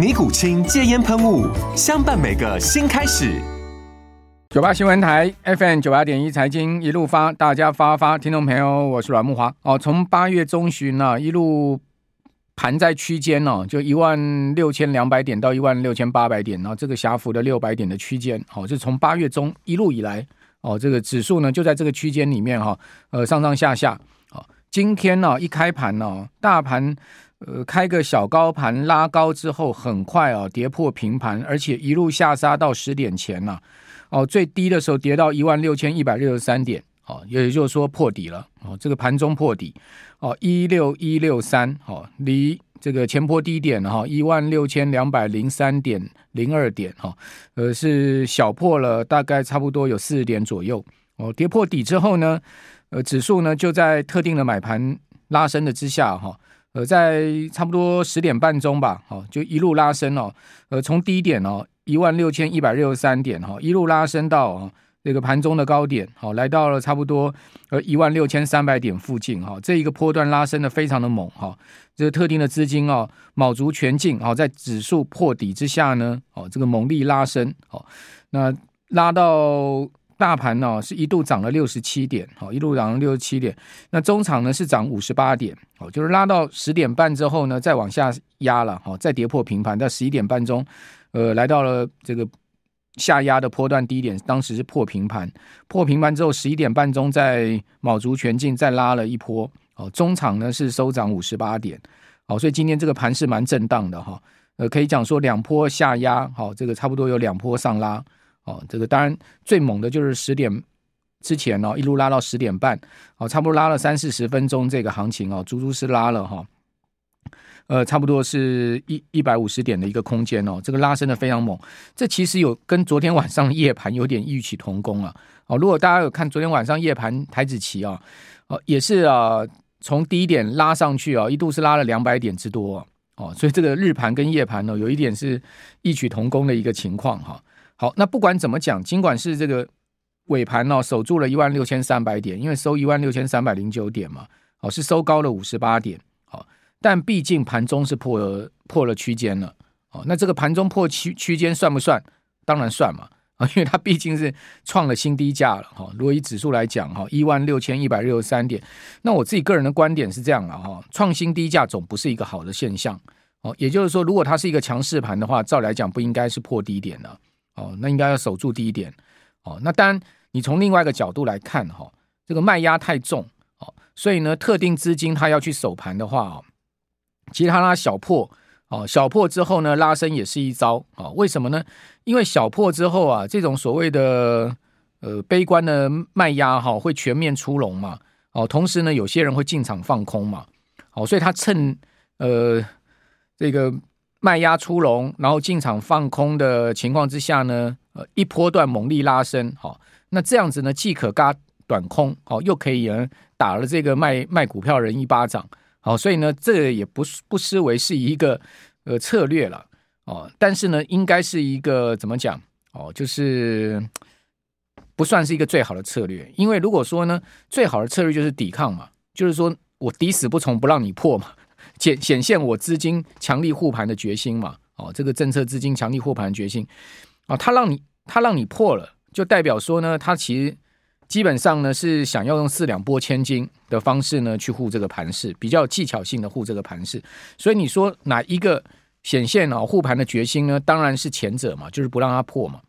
尼古清戒烟喷雾，相伴每个新开始。九八新闻台 FM 九八点一财经一路发，大家发发，听众朋友，我是阮木华。哦，从八月中旬呢、一路盘在区间呢，就一万六千两百点到一万六千八百点，然后这个狭幅的六百点的区间，好、哦，就从八月中一路以来，哦，这个指数呢就在这个区间里面哈，呃，上上下下。哦，今天呢一开盘呢，大盘。呃，开个小高盘拉高之后，很快啊跌破平盘，而且一路下杀到十点前了，哦，最低的时候跌到一万六千一百六十三点，哦，也就是说破底了，哦，这个盘中破底，哦，一六一六三，哦，离这个前波低点哈一万六千两百零三点零二点，哈，呃，是小破了大概差不多有四十点左右，哦，跌破底之后呢，呃，指数呢就在特定的买盘拉升的之下，哈。呃，在差不多十点半钟吧，哦，就一路拉升哦，呃，从低点哦一万六千一百六十三点哈，一路拉升到这个盘中的高点，好，来到了差不多呃一万六千三百点附近哈，这一个波段拉升的非常的猛哈，这个特定的资金哦，卯足全劲哦，在指数破底之下呢，哦，这个猛力拉升，哦，那拉到。大盘呢是一度涨了六十七点，好，一路涨了六十七点。那中场呢是涨五十八点，好，就是拉到十点半之后呢，再往下压了，好，再跌破平盘，在十一点半钟，呃，来到了这个下压的波段低点，当时是破平盘，破平盘之后十一点半钟再卯足全劲再拉了一波，好，中场呢是收涨五十八点，好，所以今天这个盘是蛮震荡的哈，呃，可以讲说两波下压，好，这个差不多有两波上拉。哦，这个当然最猛的就是十点之前哦，一路拉到十点半，哦，差不多拉了三四十分钟，这个行情哦，足足是拉了哈、呃，差不多是一一百五十点的一个空间哦，这个拉升的非常猛，这其实有跟昨天晚上夜盘有点异曲同工啊，哦，如果大家有看昨天晚上夜盘台子期啊，哦，也是啊，从低点拉上去啊，一度是拉了两百点之多哦，所以这个日盘跟夜盘呢，有一点是异曲同工的一个情况哈。好，那不管怎么讲，尽管是这个尾盘呢、哦，守住了一万六千三百点，因为收一万六千三百零九点嘛，哦，是收高了五十八点，好，但毕竟盘中是破了破了区间了，哦，那这个盘中破区区间算不算？当然算嘛，啊，因为它毕竟是创了新低价了，哈，如果以指数来讲，哈，一万六千一百六十三点，那我自己个人的观点是这样了，哈，创新低价总不是一个好的现象，哦，也就是说，如果它是一个强势盘的话，照来讲不应该是破低点的。哦，那应该要守住低点。哦，那当然，你从另外一个角度来看，哈、哦，这个卖压太重，哦，所以呢，特定资金它要去守盘的话，哦，其实它拉小破，哦，小破之后呢，拉升也是一招，哦，为什么呢？因为小破之后啊，这种所谓的呃悲观的卖压哈、会全面出笼嘛，哦，同时呢，有些人会进场放空嘛，哦，所以他趁呃这个。卖压出笼，然后进场放空的情况之下呢，呃，一波段猛力拉升，好，那这样子呢，既可嘎短空，好，又可以人打了这个卖卖股票人一巴掌，好，所以呢，这也不不失为是一个呃策略了，哦，但是呢，应该是一个怎么讲，哦，就是不算是一个最好的策略，因为如果说呢，最好的策略就是抵抗嘛，就是说我抵死不从，不让你破嘛。显显现我资金强力护盘的决心嘛？哦，这个政策资金强力护盘的决心啊，他让你他让你破了，就代表说呢，他其实基本上呢是想要用四两拨千斤的方式呢去护这个盘势，比较技巧性的护这个盘势。所以你说哪一个显现啊护盘的决心呢？当然是前者嘛，就是不让它破嘛。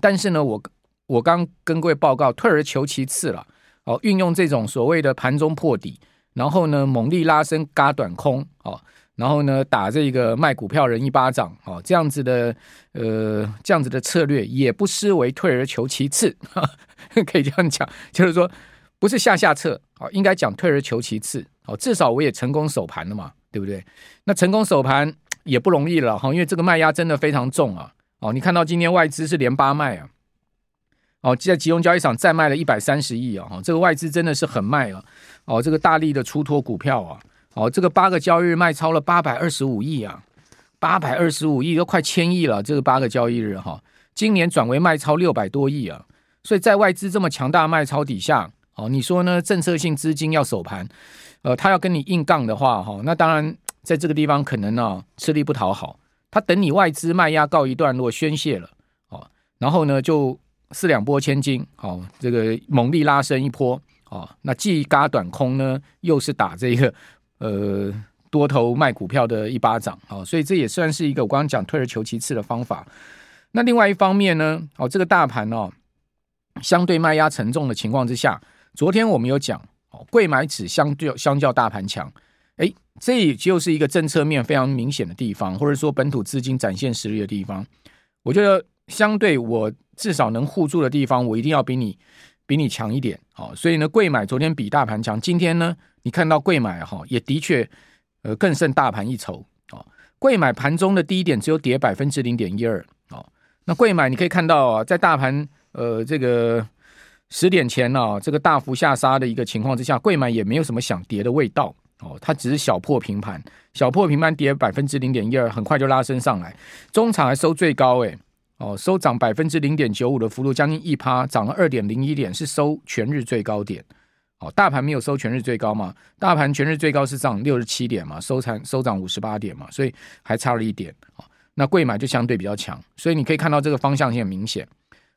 但是呢，我我刚跟各位报告，退而求其次了。哦，运用这种所谓的盘中破底，然后呢猛力拉升嘎短空，哦，然后呢打这个卖股票人一巴掌，哦，这样子的呃这样子的策略也不失为退而求其次，可以这样讲，就是说不是下下策，哦，应该讲退而求其次，哦，至少我也成功守盘了嘛，对不对？那成功守盘也不容易了哈，因为这个卖压真的非常重啊，哦，你看到今天外资是连八卖啊。哦，在集中交易场再卖了一百三十亿啊！这个外资真的是很卖了哦，这个大力的出脱股票啊！哦，这个八个交易日卖超了八百二十五亿啊，八百二十五亿都快千亿了，这个八个交易日哈，今年转为卖超六百多亿啊！所以在外资这么强大卖超底下，哦，你说呢？政策性资金要守盘，呃，他要跟你硬杠的话，哈，那当然在这个地方可能呢吃力不讨好，他等你外资卖压告一段落宣泄了，哦，然后呢就。四两拨千斤，哦，这个猛力拉升一波，哦，那既轧短空呢，又是打这个呃多头卖股票的一巴掌，哦，所以这也算是一个我刚刚讲退而求其次的方法。那另外一方面呢，哦，这个大盘哦，相对卖压沉重的情况之下，昨天我们有讲，哦，贵买指相对相较大盘强，诶，这也就是一个政策面非常明显的地方，或者说本土资金展现实力的地方，我觉得。相对我至少能护住的地方，我一定要比你比你强一点，好，所以呢，贵买昨天比大盘强，今天呢，你看到贵买哈，也的确呃更胜大盘一筹，哦，贵买盘中的低点只有跌百分之零点一二，哦，那贵买你可以看到啊，在大盘呃这个十点前呢，这个大幅下杀的一个情况之下，贵买也没有什么想跌的味道，哦，它只是小破平盘，小破平盘跌百分之零点一二，很快就拉升上来，中场还收最高诶。哦，收涨百分之零点九五的幅度，将近一趴，涨了二点零一点，是收全日最高点。哦，大盘没有收全日最高嘛？大盘全日最高是涨六十七点嘛，收盘收涨五十八点嘛，所以还差了一点。哦，那贵买就相对比较强，所以你可以看到这个方向性很明显。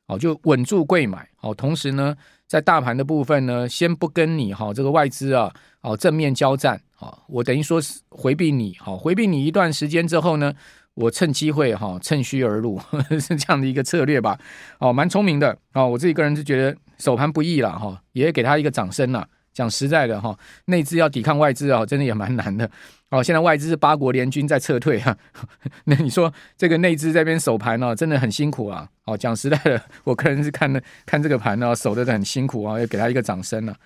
哦，就稳住贵买。哦，同时呢，在大盘的部分呢，先不跟你哈、哦、这个外资啊，哦正面交战。哦，我等于说是回避你，好、哦、回避你一段时间之后呢。我趁机会哈，趁虚而入，是这样的一个策略吧？哦，蛮聪明的哦。我自己个人是觉得守盘不易了哈，也给他一个掌声呐。讲实在的哈，内资要抵抗外资啊，真的也蛮难的。哦，现在外资是八国联军在撤退哈，那你说这个内资这边守盘呢，真的很辛苦啊。哦，讲实在的，我个人是看的看这个盘呢，守得很辛苦啊，要给他一个掌声了。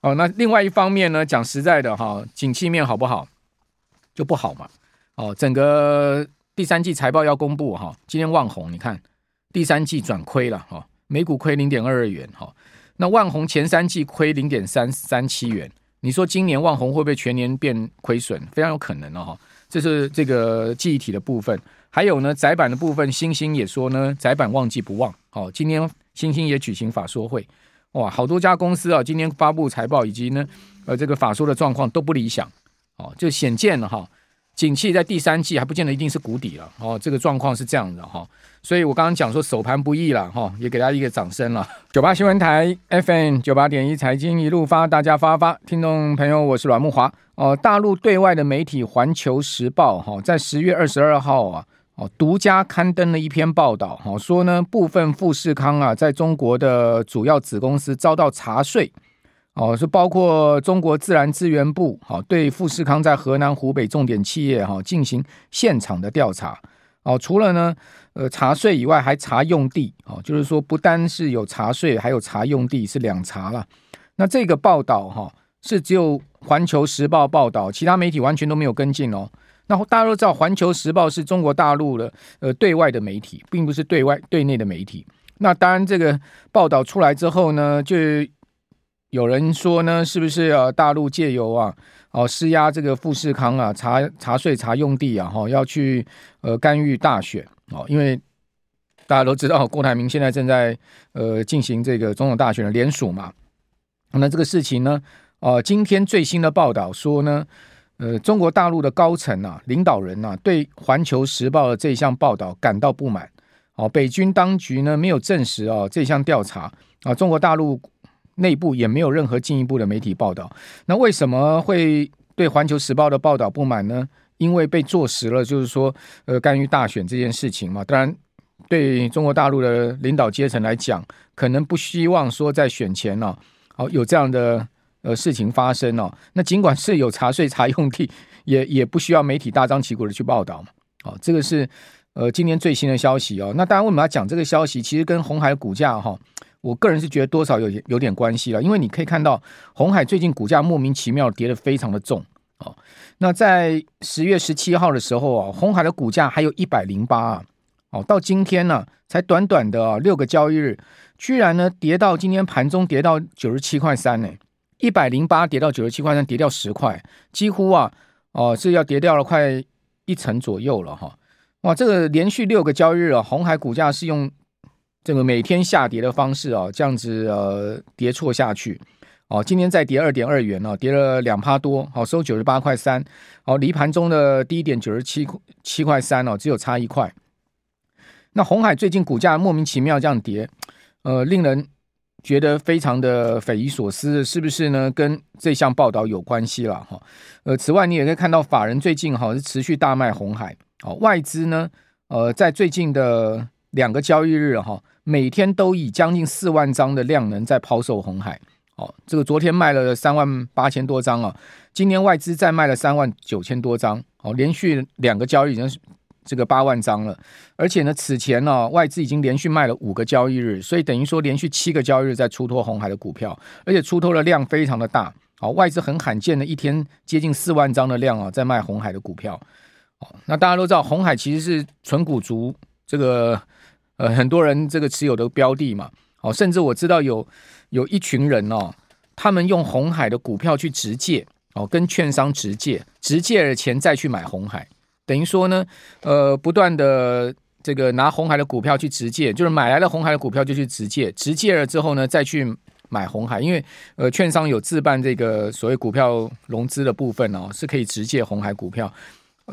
哦，那另外一方面呢，讲实在的哈，景气面好不好就不好嘛。哦，整个。第三季财报要公布哈，今天旺宏你看第三季转亏了哈，每股亏零点二二元哈。那旺宏前三季亏零点三三七元，你说今年旺宏会不会全年变亏损？非常有可能的哈。这是这个记忆体的部分，还有呢窄板的部分，星星也说呢窄板旺季不旺。好，今天星星也举行法说会，哇，好多家公司啊，今天发布财报以及呢呃这个法说的状况都不理想，哦，就显见了哈。景气在第三季还不见得一定是谷底了哦，这个状况是这样的哈，所以我刚刚讲说首盘不易了哈，也给大家一个掌声了。九八新闻台 FM 九八点一财经一路发，大家发发，听众朋友，我是阮木华哦。大陆对外的媒体《环球时报》哈，在十月二十二号啊哦，独家刊登了一篇报道哈，说呢部分富士康啊，在中国的主要子公司遭到查税。哦，是包括中国自然资源部，好对富士康在河南、湖北重点企业哈进行现场的调查。哦，除了呢，呃，查税以外，还查用地。哦，就是说不单是有查税，还有查用地，是两查了。那这个报道哈，是只有环球时报报道，其他媒体完全都没有跟进哦。那大家都知道，环球时报是中国大陆的呃对外的媒体，并不是对外对内的媒体。那当然，这个报道出来之后呢，就有人说呢，是不是啊？大陆借由啊，哦施压这个富士康啊，查查税、查用地啊，哈，要去呃干预大选哦。因为大家都知道，郭台铭现在正在呃进行这个总统大选的联署嘛。那这个事情呢，哦，今天最新的报道说呢，呃，中国大陆的高层啊、领导人啊，对《环球时报》的这项报道感到不满。哦，北京当局呢没有证实哦这项调查啊，中国大陆。内部也没有任何进一步的媒体报道。那为什么会对《环球时报》的报道不满呢？因为被坐实了，就是说，呃，干预大选这件事情嘛。当然，对中国大陆的领导阶层来讲，可能不希望说在选前呢，哦有这样的呃事情发生哦。那尽管是有查税查用地，也也不需要媒体大张旗鼓的去报道嘛。哦，这个是呃今天最新的消息哦。那当然，为什么要讲这个消息？其实跟红海股价哈，我个人是觉得多少有有点关系了。因为你可以看到鸿海最近股价莫名其妙跌得非常的重哦。那在十月十七号的时候啊，鸿海的股价还有一百零八。哦，到今天呢，才短短的六个交易日，居然呢跌到今天盘中跌到九十七块三呢，一百零八跌到九十七块三，跌掉十块，几乎啊哦是要跌掉了快一成左右了哈。哇，这个连续六个交易日啊，红海股价是用这个每天下跌的方式啊，这样子呃跌错下去。哦，今天再跌二点二元哦，跌了两趴多，好收九十八块三，好离盘中的低点九十七七块三哦，只有差一块。那红海最近股价莫名其妙这样跌，呃，令人觉得非常的匪夷所思，是不是呢？跟这项报道有关系了哈。呃，此外你也可以看到法人最近哈是持续大卖红海，哦，外资呢，呃，在最近的两个交易日哈，每天都以将近四万张的量能在抛售红海，哦，这个昨天卖了三万八千多张啊，今天外资再卖了三万九千多张，哦，连续两个交易已经是。这个八万张了，而且呢，此前呢、哦，外资已经连续卖了五个交易日，所以等于说连续七个交易日在出脱红海的股票，而且出脱的量非常的大。哦，外资很罕见的一天接近四万张的量啊，在卖红海的股票。哦，那大家都知道，红海其实是存股族这个呃很多人这个持有的标的嘛。哦，甚至我知道有有一群人哦，他们用红海的股票去直借哦，跟券商直借，直借了钱再去买红海。等于说呢，呃，不断的这个拿红海的股票去直借，就是买来了红海的股票就去直借，直借了之后呢，再去买红海，因为呃，券商有自办这个所谓股票融资的部分哦，是可以直借红海股票，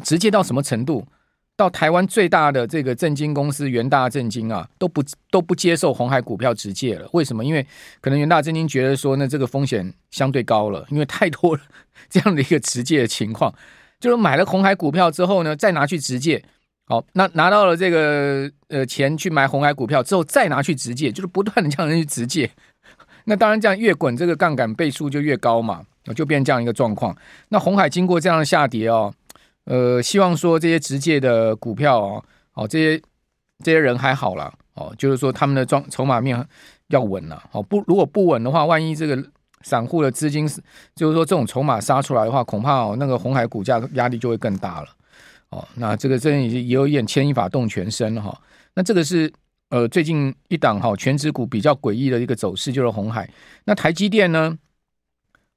直借到什么程度？到台湾最大的这个证金公司元大证金啊，都不都不接受红海股票直借了。为什么？因为可能元大证金觉得说呢，这个风险相对高了，因为太多了这样的一个直借的情况。就是买了红海股票之后呢，再拿去直借，好，那拿到了这个呃钱去买红海股票之后，再拿去直借，就是不断的这样去直借。那当然这样越滚，这个杠杆倍数就越高嘛，就变这样一个状况。那红海经过这样的下跌哦，呃，希望说这些直借的股票哦，哦这些这些人还好啦，哦，就是说他们的装筹码面要稳了，哦不，如果不稳的话，万一这个。散户的资金，就是说这种筹码杀出来的话，恐怕哦那个红海股价压力就会更大了。哦，那这个真已经也有一点牵一发动全身了哈。那这个是呃最近一档哈权值股比较诡异的一个走势，就是红海。那台积电呢，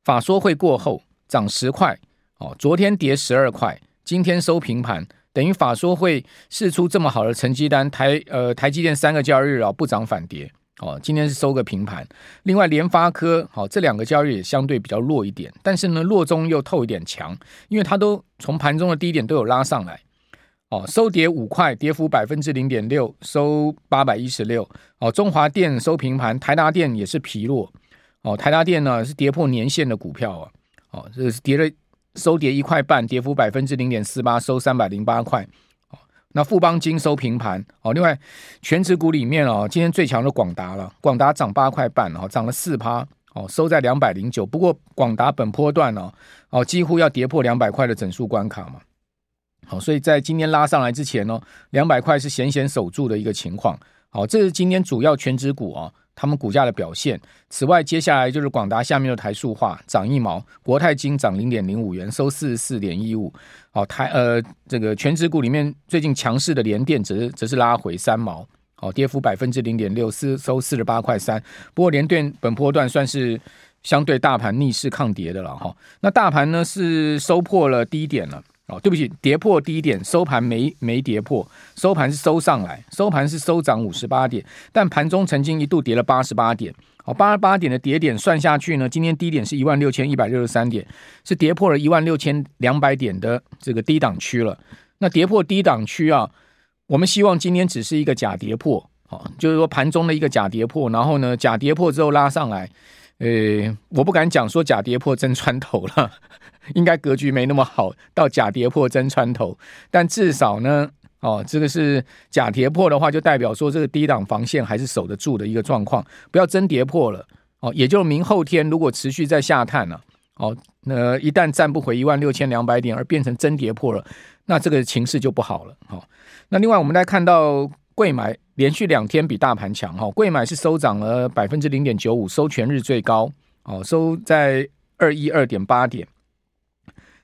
法说会过后涨十块，哦，昨天跌十二块，今天收平盘，等于法说会试出这么好的成绩单，台呃台积电三个交易日啊不涨反跌。哦，今天是收个平盘。另外，联发科好，这两个交易也相对比较弱一点，但是呢，弱中又透一点强，因为它都从盘中的低点都有拉上来。哦，收跌五块，跌幅百分之零点六，收八百一十六。哦，中华电收平盘，台达电也是疲弱。哦，台达电呢是跌破年线的股票啊。哦，这是跌了，收跌一块半，跌幅百分之零点四八，收三百零八块。那富邦金收平盘哦，另外全指股里面哦，今天最强的广达了，广达涨八块半哦，涨了四趴哦，收在两百零九。不过广达本波段哦哦，几乎要跌破两百块的整数关卡嘛，好，所以在今天拉上来之前哦，两百块是险险守住的一个情况。好，这是今天主要全指股哦。他们股价的表现。此外，接下来就是广达下面的台塑化涨一毛，国泰金涨零点零五元，收四十四点一五。好，台呃这个全指股里面最近强势的联电则则是拉回三毛，好，跌幅百分之零点六四，收四十八块三。不过联电本波段算是相对大盘逆势抗跌的了哈。那大盘呢是收破了低点了。哦，对不起，跌破低点，收盘没没跌破，收盘是收上来，收盘是收涨五十八点，但盘中曾经一度跌了八十八点，哦，八十八点的跌点算下去呢，今天低点是一万六千一百六十三点，是跌破了一万六千两百点的这个低档区了。那跌破低档区啊，我们希望今天只是一个假跌破，哦，就是说盘中的一个假跌破，然后呢，假跌破之后拉上来，呃，我不敢讲说假跌破真穿头了。应该格局没那么好，到假跌破真穿头，但至少呢，哦，这个是假跌破的话，就代表说这个低档防线还是守得住的一个状况，不要真跌破了哦。也就明后天如果持续在下探了，哦，那一旦站不回一万六千两百点而变成真跌破了，那这个情势就不好了。好，那另外我们来看到柜买连续两天比大盘强哈，柜买是收涨了百分之零点九五，收全日最高哦，收在二一二点八点。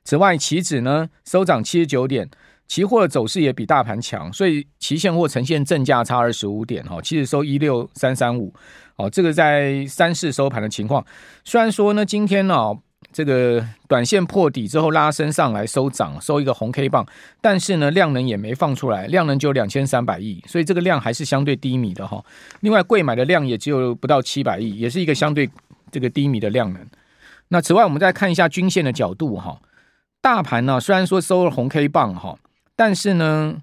此外，期指呢收涨七十九点。期货的走势也比大盘强，所以期现货呈现正价差二十五点哈，期指收一六三三五，哦，这个在三市收盘的情况。虽然说呢，今天呢、哦，这个短线破底之后拉升上来收涨，收一个红 K 棒，但是呢，量能也没放出来，量能只有两千三百亿，所以这个量还是相对低迷的哈。另外，贵买的量也只有不到七百亿，也是一个相对这个低迷的量能。那此外，我们再看一下均线的角度哈，大盘呢虽然说收了红 K 棒哈。但是呢，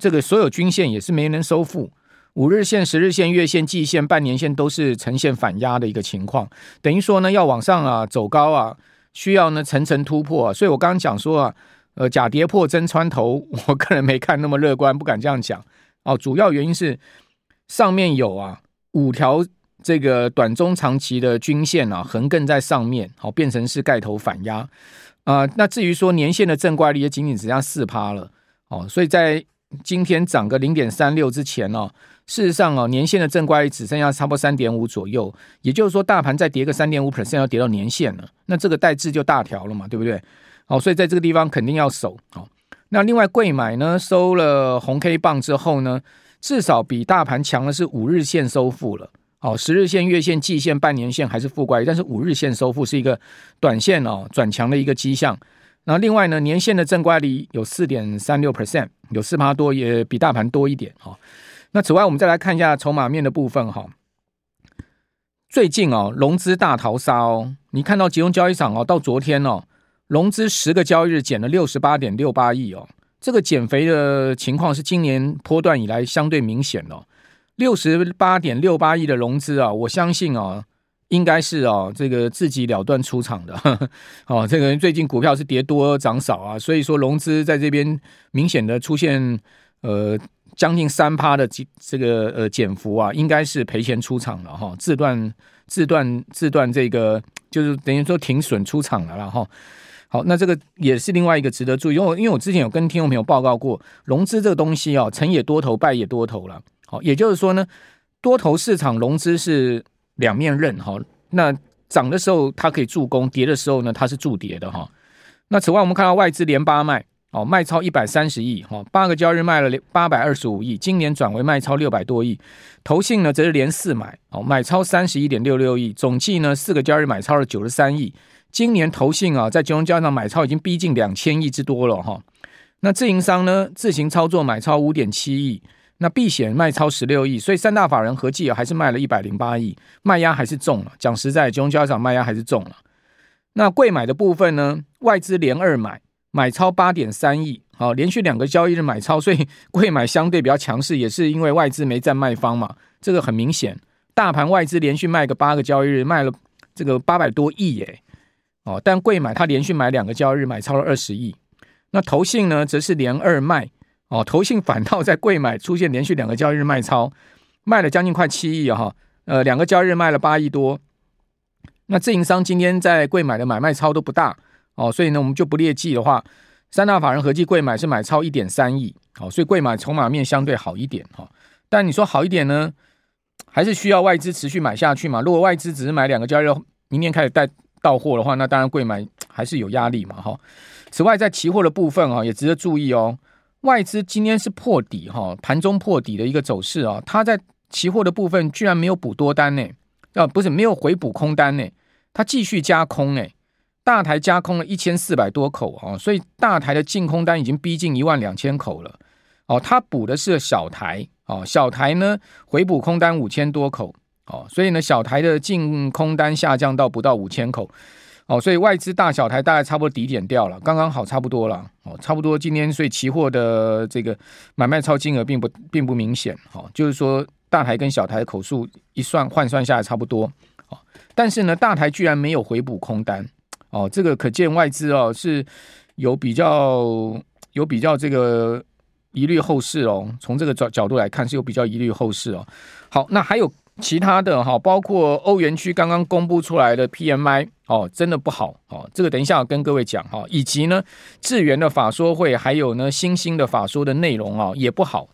这个所有均线也是没能收复，五日线、十日线、月线、季线、半年线都是呈现反压的一个情况，等于说呢，要往上啊走高啊，需要呢层层突破。所以我刚刚讲说啊，呃，假跌破真穿头，我个人没看那么乐观，不敢这样讲哦。主要原因是上面有啊五条这个短中长期的均线啊横亘在上面，好变成是盖头反压啊，那至于说年线的正怪力也仅仅只剩下四趴了。哦，所以在今天涨个零点三六之前哦，事实上哦，年线的正乖只剩下差不多三点五左右，也就是说，大盘再跌个三点五 percent 要跌到年线了，那这个代志就大条了嘛，对不对？好，所以在这个地方肯定要守。好，那另外贵买呢，收了红 K 棒之后呢，至少比大盘强的是五日线收复了，哦，十日线、月线、季线、半年线还是负乖，但是五日线收复是一个短线哦转强的一个迹象。那另外呢，年线的正乖离有四点三六 percent，有四趴多，也比大盘多一点哈。那此外，我们再来看一下筹码面的部分哈。最近哦，融资大逃杀哦，你看到集中交易场哦，到昨天哦，融资十个交易日减了六十八点六八亿哦，这个减肥的情况是今年波段以来相对明显哦，六十八点六八亿的融资啊，我相信哦。应该是哦，这个自己了断出场的呵呵 哦。这个最近股票是跌多涨少啊，所以说融资在这边明显的出现呃将近三趴的这个呃减幅啊，应该是赔钱出场了哈，自断自断自断这个就是等于说停损出场了啦哈。好，那这个也是另外一个值得注意，因为因为我之前有跟听众朋友报告过，融资这个东西啊，成也多头，败也多头了。好，也就是说呢，多头市场融资是。两面刃哈，那涨的时候它可以助攻，跌的时候呢它是助跌的哈。那此外我们看到外资连八卖哦，卖超一百三十亿哈，八个交易日卖了八百二十五亿，今年转为卖超六百多亿。投信呢则是连四买哦，买超三十一点六六亿，总计呢四个交易日买超了九十三亿。今年投信啊在金融交易上买超已经逼近两千亿之多了哈。那自营商呢自行操作买超五点七亿。那避险卖超十六亿，所以三大法人合计啊还是卖了一百零八亿，卖压还是重了。讲实在，金融交易上卖压还是重了。那贵买的部分呢？外资连二买，买超八点三亿，好，连续两个交易日买超，所以 贵买相对比较强势，也是因为外资没占卖方嘛。这个很明显，大盘外资连续卖个八个交易日，卖了这个八百多亿耶，哦，但贵买它连续买两个交易日，买超了二十亿。那投信呢，则是连二卖。哦，投信反倒在贵买出现连续两个交易日卖超，卖了将近快七亿！哈，呃，两个交易日卖了八亿多。那自营商今天在贵买的买卖超都不大哦，所以呢，我们就不列计的话，三大法人合计贵买是买超一点三亿，好，所以贵买筹码面相对好一点哈。但你说好一点呢，还是需要外资持续买下去嘛？如果外资只是买两个交易日，明天开始带到货的话，那当然贵买还是有压力嘛哈。此外，在期货的部分啊，也值得注意哦。外资今天是破底哈，盘中破底的一个走势啊，它在期货的部分居然没有补多单呢，啊不是没有回补空单呢，它继续加空哎，大台加空了一千四百多口啊，所以大台的净空单已经逼近一万两千口了哦，它补的是小台哦，小台呢回补空单五千多口哦，所以呢小台的净空单下降到不到五千口。哦，所以外资大小台大概差不多底点掉了，刚刚好差不多了。哦，差不多今天所以期货的这个买卖超金额并不并不明显。哦，就是说大台跟小台的口数一算换算下来差不多。哦，但是呢，大台居然没有回补空单。哦，这个可见外资哦是有比较有比较这个疑虑后市哦。从这个角角度来看，是有比较疑虑后市哦。好，那还有其他的哈，包括欧元区刚刚公布出来的 PMI 哦，真的不好哦。这个等一下跟各位讲哈，以及呢，智源的法说会，还有呢，新兴的法说的内容啊，也不好。